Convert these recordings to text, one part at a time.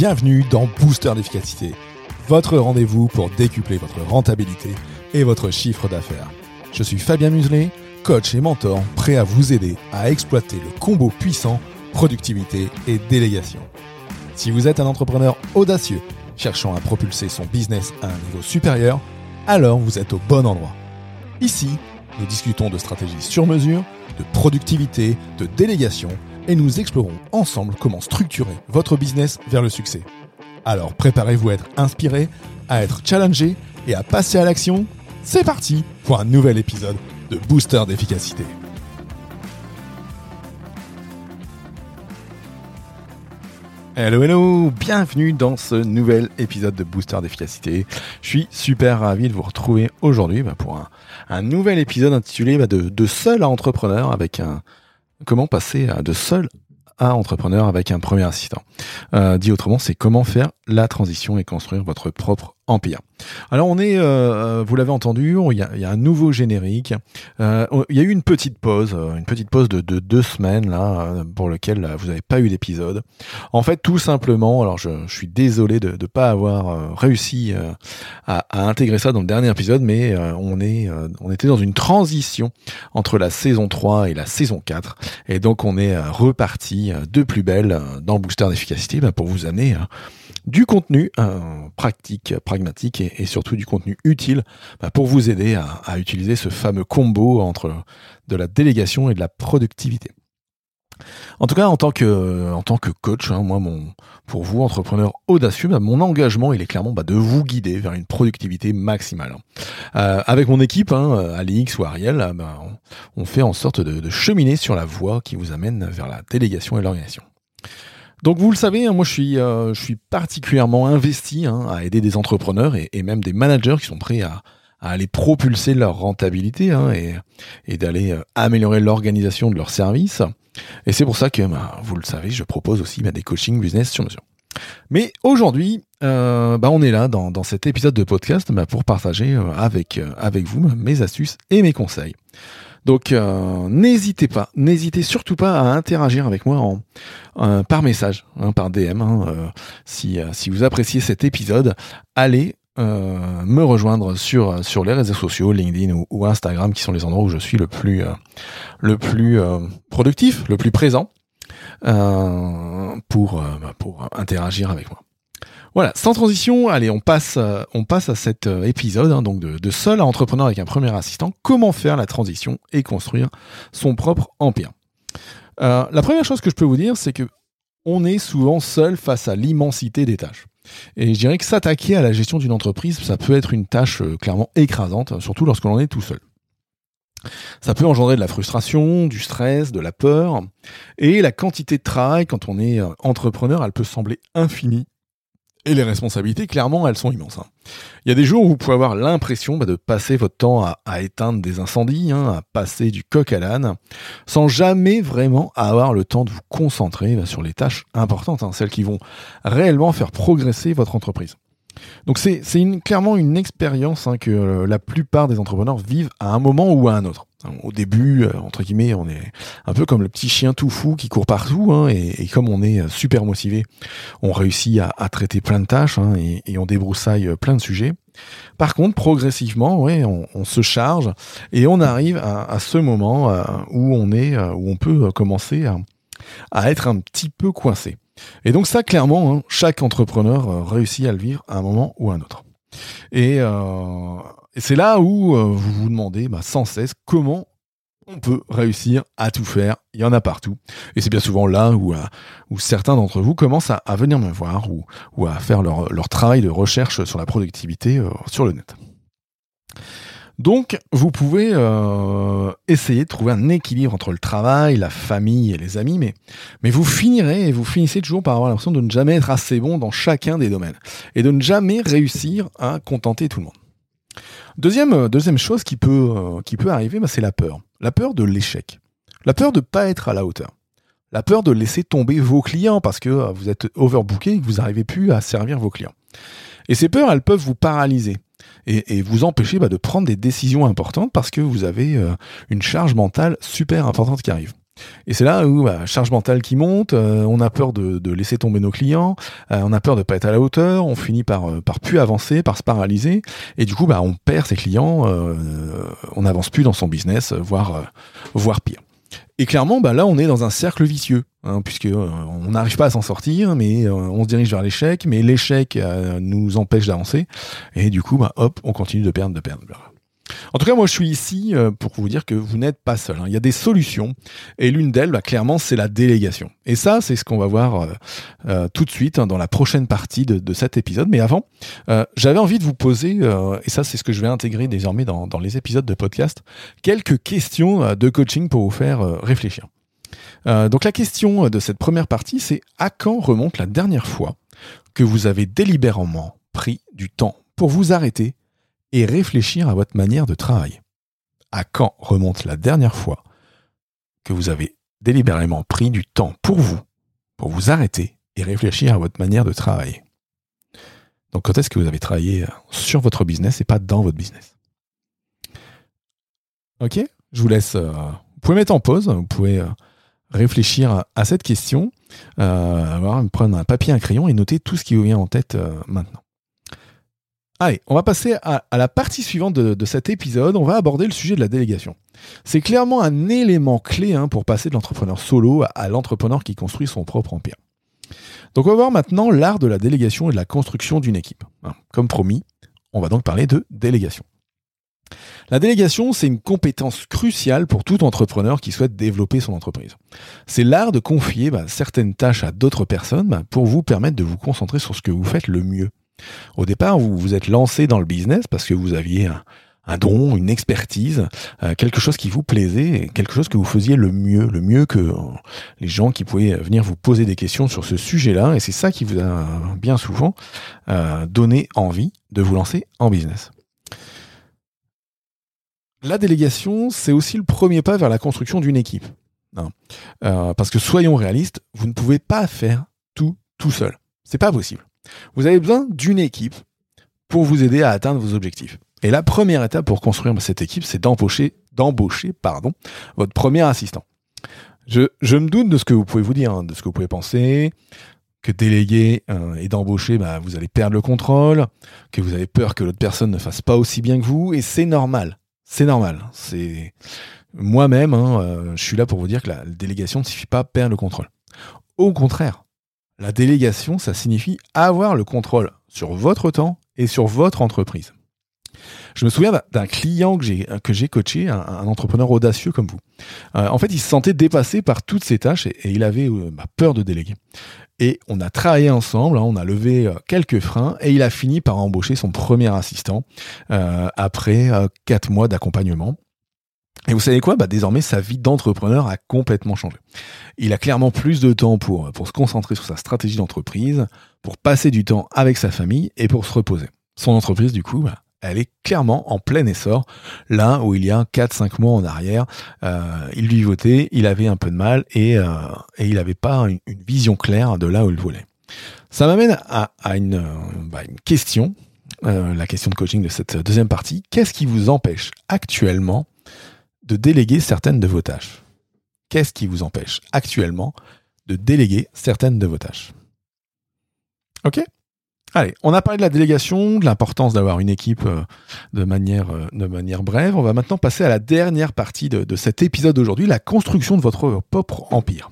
bienvenue dans Booster d'efficacité, votre rendez-vous pour décupler votre rentabilité et votre chiffre d'affaires. Je suis Fabien Muselet, coach et mentor, prêt à vous aider à exploiter le combo puissant productivité et délégation. Si vous êtes un entrepreneur audacieux cherchant à propulser son business à un niveau supérieur, alors vous êtes au bon endroit. Ici, nous discutons de stratégies sur mesure, de productivité, de délégation et nous explorons ensemble comment structurer votre business vers le succès. Alors préparez-vous à être inspiré, à être challengé et à passer à l'action. C'est parti pour un nouvel épisode de Booster d'efficacité. Hello hello, bienvenue dans ce nouvel épisode de Booster d'efficacité. Je suis super ravi de vous retrouver aujourd'hui bah, pour un, nouvel épisode intitulé bah, de, de seul à entrepreneur avec un comment passer de seul à entrepreneur avec un premier assistant. Euh, dit autrement, c'est comment faire la transition et construire votre propre empire. Alors on est, euh, euh, vous l'avez entendu, il y, a, un nouveau générique. Euh, il y a eu une petite pause, une petite pause de, deux semaines là, pour lequel vous n'avez pas eu d'épisode. En fait, tout simplement, alors je, suis désolé de ne pas avoir réussi à, intégrer ça dans le dernier épisode, mais on est, on était dans une transition entre la saison 3 et la saison 4, et donc on est reparti de plus belle dans booster d'efficacité bah, pour vous amener du contenu euh, pratique, pragmatique et, surtout du contenu utile bah, pour vous aider à, utiliser ce fameux combo entre de la délégation et de la productivité. En tout cas, en tant que, coach, hein, moi, pour vous, entrepreneur audacieux, bah, mon engagement, il est clairement bah, de vous guider vers une productivité maximale. Euh, avec mon équipe, hein, Alix ou Ariel, on, fait en sorte de cheminer sur la voie qui vous amène vers la délégation et l'organisation. Donc vous le savez, hein, moi je suis, euh, je suis particulièrement investi hein, à aider des entrepreneurs et, même des managers qui sont prêts à, aller propulser leur rentabilité hein, et, d'aller euh, améliorer l'organisation de leurs services. Et c'est pour ça que, bah, vous le savez, je propose aussi bah, des coaching business sur mesure. Mais aujourd'hui, euh, bah, on est là dans, cet épisode de podcast pour partager avec vous mes astuces et mes conseils. Donc euh, n'hésitez pas, n'hésitez surtout pas à interagir avec moi en, euh, par message, hein, par DM. Hein, euh, si, si vous appréciez cet épisode, allez me rejoindre sur, sur les réseaux sociaux, LinkedIn ou, Instagram, qui sont les endroits où je suis le plus, le plus productif, le plus présent, pour, bah, pour interagir avec moi. Voilà, sans transition, allez, on passe, euh, on passe à cet euh, épisode hein, donc de, seul à entrepreneur avec un premier assistant. Comment faire la transition et construire son propre empire. Euh, la première chose que je peux vous dire, c'est que on est souvent seul face à l'immensité des tâches. Et je dirais que s'attaquer à la gestion d'une entreprise, ça peut être une tâche clairement écrasante, surtout lorsque l'on est tout seul. Ça peut engendrer de la frustration, du stress, de la peur. Et la quantité de travail, quand on est entrepreneur, elle peut sembler infinie et les responsabilités, clairement, elles sont immenses. Hein. Il y a des jours où vous pouvez avoir l'impression bah, de passer votre temps à, éteindre des incendies, hein, à passer du coq à l'âne, sans jamais vraiment avoir le temps de vous concentrer bah, sur les tâches importantes, hein, celles qui vont réellement faire progresser votre entreprise. Donc c'est clairement une expérience que euh, la plupart des entrepreneurs vivent à un moment ou à un autre. Au début, euh, entre guillemets, on est un peu comme le petit chien tout fou qui court partout, hein, et, comme on est euh, super motivé, on réussit à, traiter plein de tâches hein, et, on débroussaille plein de sujets. Par contre, progressivement, ouais, on, se charge et on arrive à, ce moment où on est, où on peut commencer à, être un petit peu coincé. Et donc ça, clairement, hein, chaque entrepreneur réussit à le vivre à un moment ou à un autre. Et, et c'est là où euh, vous vous demandez bah, sans cesse comment on peut réussir à tout faire. Il y en a partout. Et c'est bien souvent là où, euh, certains d'entre vous commencent à, venir me voir ou, à faire leur, travail de recherche sur la productivité euh, sur le net. Donc, vous pouvez essayer de trouver un équilibre entre le travail, la famille et les amis, mais, vous finirez et vous finissez toujours par avoir l'impression de ne jamais être assez bon dans chacun des domaines et de ne jamais réussir à contenter tout le monde. Deuxième, euh, chose qui peut, euh, arriver, bah, c'est la peur. La peur de l'échec. La peur de ne pas être à la hauteur. La peur de laisser tomber vos clients parce que euh, vous êtes overbooké et que vous n'arrivez plus à servir vos clients. Et ces peurs, elles peuvent vous paralyser et, vous empêcher bah, de prendre des décisions importantes parce que vous avez une charge mentale super importante qui arrive. Et c'est là où bah, charge mentale qui monte, euh, on a peur de, laisser tomber nos clients, euh, on a peur de pas être à la hauteur, on finit par euh, par plus avancer, par se paralyser, et du coup bah on perd ses clients, on n'avance plus dans son business, voire voire pire. Et clairement, bah là, on est dans un cercle vicieux, hein, puisque on n'arrive pas à s'en sortir, mais on se dirige vers l'échec, mais l'échec nous empêche d'avancer, et du coup, bah, hop, on continue de perdre, de perdre. De. En tout cas, moi, je suis ici euh, pour vous dire que vous n'êtes pas seul. Hein. Il y a des solutions, et l'une d'elles, bah, clairement, c'est la délégation. Et ça, c'est ce qu'on va voir euh, euh, tout de suite hein, dans la prochaine partie de, cet épisode. Mais avant, j'avais envie de vous poser, et ça, c'est ce que je vais intégrer désormais dans, dans, les épisodes de podcast, quelques questions de coaching pour vous faire réfléchir. donc la question de cette première partie, c'est à quand remonte la dernière fois que vous avez délibérément pris du temps pour vous arrêter et réfléchir à votre manière de travailler. À quand remonte la dernière fois que vous avez délibérément pris du temps pour vous, pour vous arrêter et réfléchir à votre manière de travailler? Donc quand est-ce que vous avez travaillé sur votre business et pas dans votre business? Ok Je vous laisse... Euh, vous pouvez mettre en pause, vous pouvez euh, réfléchir à, cette question, euh, prendre un papier, un crayon et noter tout ce qui vous vient en tête maintenant. Allez, on va passer à, la partie suivante de, cet épisode. On va aborder le sujet de la délégation. C'est clairement un élément clé hein, pour passer de l'entrepreneur solo à, l'entrepreneur qui construit son propre empire. Donc on va voir maintenant l'art de la délégation et de la construction d'une équipe. Hein, comme promis, on va donc parler de délégation. La délégation, c'est une compétence cruciale pour tout entrepreneur qui souhaite développer son entreprise. C'est l'art de confier bah, certaines tâches à d'autres personnes bah, pour vous permettre de vous concentrer sur ce que vous faites le mieux. Au départ, vous vous êtes lancé dans le business parce que vous aviez un, don, une expertise, euh, quelque chose qui vous plaisait, quelque chose que vous faisiez le mieux, le mieux que euh, les gens qui pouvaient venir vous poser des questions sur ce sujet-là. Et c'est ça qui vous a bien souvent euh, donné envie de vous lancer en business. La délégation, c'est aussi le premier pas vers la construction d'une équipe. Hein. parce que soyons réalistes, vous ne pouvez pas faire tout tout seul. C'est pas possible. Vous avez besoin d'une équipe pour vous aider à atteindre vos objectifs. Et la première étape pour construire cette équipe, c'est d'embaucher, pardon, votre premier assistant. Je, me doute de ce que vous pouvez vous dire, hein, de ce que vous pouvez penser, que déléguer euh, et d'embaucher, bah, vous allez perdre le contrôle, que vous avez peur que l'autre personne ne fasse pas aussi bien que vous, et c'est normal. C'est normal. C'est moi-même, hein, euh, je suis là pour vous dire que la délégation ne suffit pas à perdre le contrôle. Au contraire, la délégation, ça signifie avoir le contrôle sur votre temps et sur votre entreprise. Je me souviens d'un client que j'ai que j'ai coaché, un, entrepreneur audacieux comme vous. Euh, en fait, il se sentait dépassé par toutes ces tâches et, il avait euh, bah, peur de déléguer. Et on a travaillé ensemble, hein, on a levé euh, quelques freins et il a fini par embaucher son premier assistant après quatre mois d'accompagnement. Et vous savez quoi? Bah Désormais, sa vie d'entrepreneur a complètement changé. Il a clairement plus de temps pour, pour se concentrer sur sa stratégie d'entreprise, pour passer du temps avec sa famille et pour se reposer. Son entreprise, du coup, bah, elle est clairement en plein essor, là où il y a 4-5 mois en arrière, euh, il lui votait, il avait un peu de mal et, euh, et il n'avait pas une, vision claire de là où il voulait. Ça m'amène à, une, bah, une, question, euh, la question de coaching de cette deuxième partie. Qu'est-ce qui vous empêche actuellement de déléguer certaines de vos tâches. Qu'est-ce qui vous empêche actuellement de déléguer certaines de vos tâches? Ok Allez, on a parlé de la délégation, de l'importance d'avoir une équipe euh, de manière, euh, de manière brève. On va maintenant passer à la dernière partie de, cet épisode d'aujourd'hui, la construction de votre propre empire.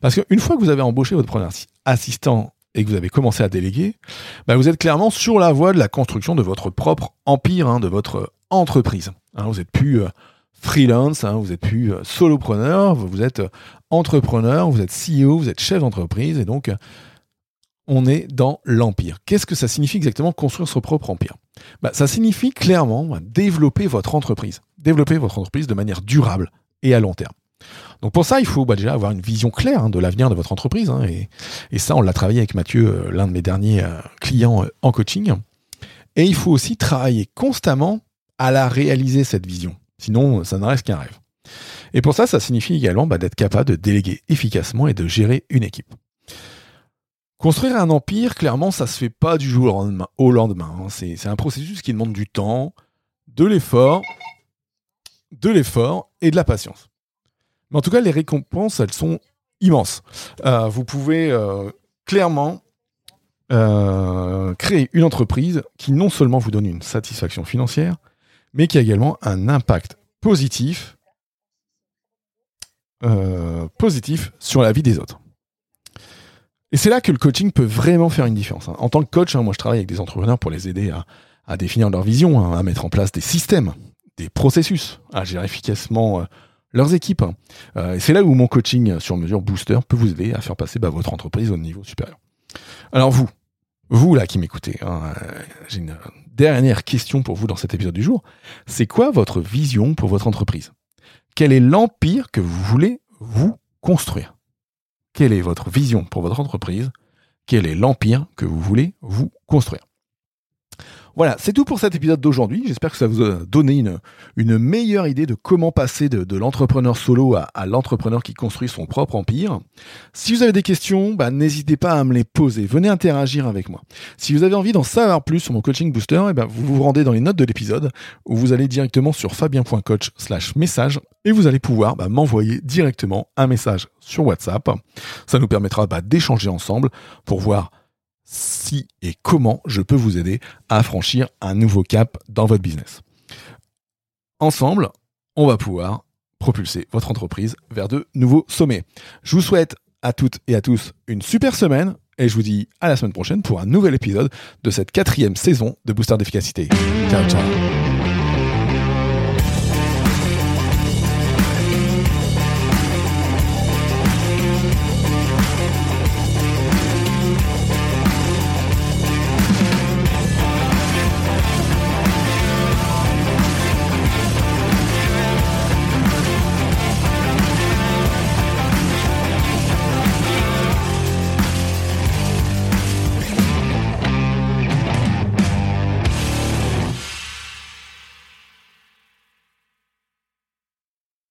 Parce qu'une fois que vous avez embauché votre premier assistant et que vous avez commencé à déléguer, bah, vous êtes clairement sur la voie de la construction de votre propre empire, hein, de votre entreprise. Hein, vous êtes plus euh, freelance, hein, vous n'êtes plus euh, solopreneur, vous êtes euh, entrepreneur, vous êtes CEO, vous êtes chef d'entreprise, et donc on est dans l'empire. Qu'est-ce que ça signifie exactement construire son propre empire? Bah, Ça signifie clairement bah, développer votre entreprise, développer votre entreprise de manière durable et à long terme. Donc pour ça, il faut bah, déjà avoir une vision claire hein, de l'avenir de votre entreprise, hein, et, ça, on l'a travaillé avec Mathieu, euh, l'un de mes derniers clients en coaching. Et il faut aussi travailler constamment à la réaliser, cette vision. Sinon, ça ne reste qu'un rêve. Et pour ça, ça signifie également bah, d'être capable de déléguer efficacement et de gérer une équipe. Construire un empire, clairement, ça se fait pas du jour au lendemain. Hein. C'est un processus qui demande du temps, de l'effort, de l'effort et de la patience. Mais en tout cas, les récompenses, elles sont immenses. Euh, vous pouvez euh, clairement euh, créer une entreprise qui non seulement vous donne une satisfaction financière, mais qui a également un impact positif, positif sur la vie des autres. Et c'est là que le coaching peut vraiment faire une différence. Hein. En tant que coach, hein, moi je travaille avec des entrepreneurs pour les aider à, définir leur vision, hein, à mettre en place des systèmes, des processus, à gérer efficacement leurs équipes. Euh, et c'est là où mon coaching sur mesure Booster peut vous aider à faire passer bah, votre entreprise au niveau supérieur. Alors vous, vous là qui m'écoutez, euh, j'ai une dernière question pour vous dans cet épisode du jour. C'est quoi votre vision pour votre entreprise? Quel est l'empire que vous voulez vous construire? Quelle est votre vision pour votre entreprise? Quel est l'empire que vous voulez vous construire? Voilà, c'est tout pour cet épisode d'aujourd'hui. J'espère que ça vous a donné une, une meilleure idée de comment passer de, l'entrepreneur solo à, l'entrepreneur qui construit son propre empire. Si vous avez des questions, bah, n'hésitez pas à me les poser. Venez interagir avec moi. Si vous avez envie d'en savoir plus sur mon coaching booster, eh ben, vous vous rendez dans les notes de l'épisode où vous allez directement sur fabien.coach slash message et vous allez pouvoir bah, m'envoyer directement un message sur WhatsApp. Ça nous permettra bah, d'échanger ensemble pour voir si et comment je peux vous aider à franchir un nouveau cap dans votre business. Ensemble, on va pouvoir propulser votre entreprise vers de nouveaux sommets. Je vous souhaite à toutes et à tous une super semaine et je vous dis à la semaine prochaine pour un nouvel épisode de cette quatrième saison de Booster d'efficacité. Ciao ciao